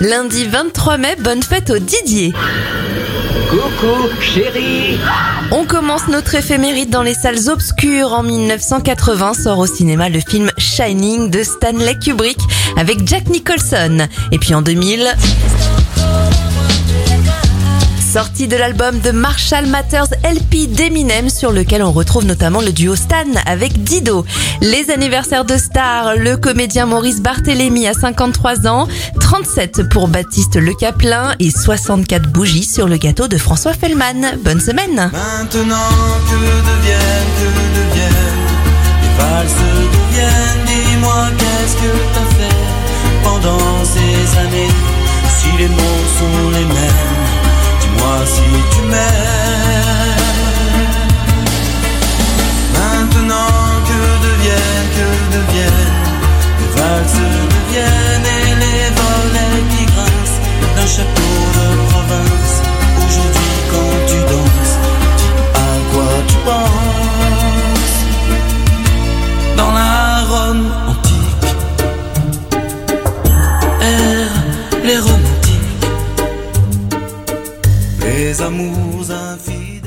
Lundi 23 mai, bonne fête au Didier. Coucou, chérie. On commence notre éphéméride dans les salles obscures. En 1980 sort au cinéma le film Shining de Stanley Kubrick avec Jack Nicholson. Et puis en 2000... Sortie de l'album de Marshall Matters LP d'Eminem sur lequel on retrouve notamment le duo Stan avec Dido. Les anniversaires de stars, le comédien Maurice Barthélémy à 53 ans, 37 pour Baptiste Le Caplin et 64 bougies sur le gâteau de François Fellman. Bonne semaine les romantiques Les amours infinis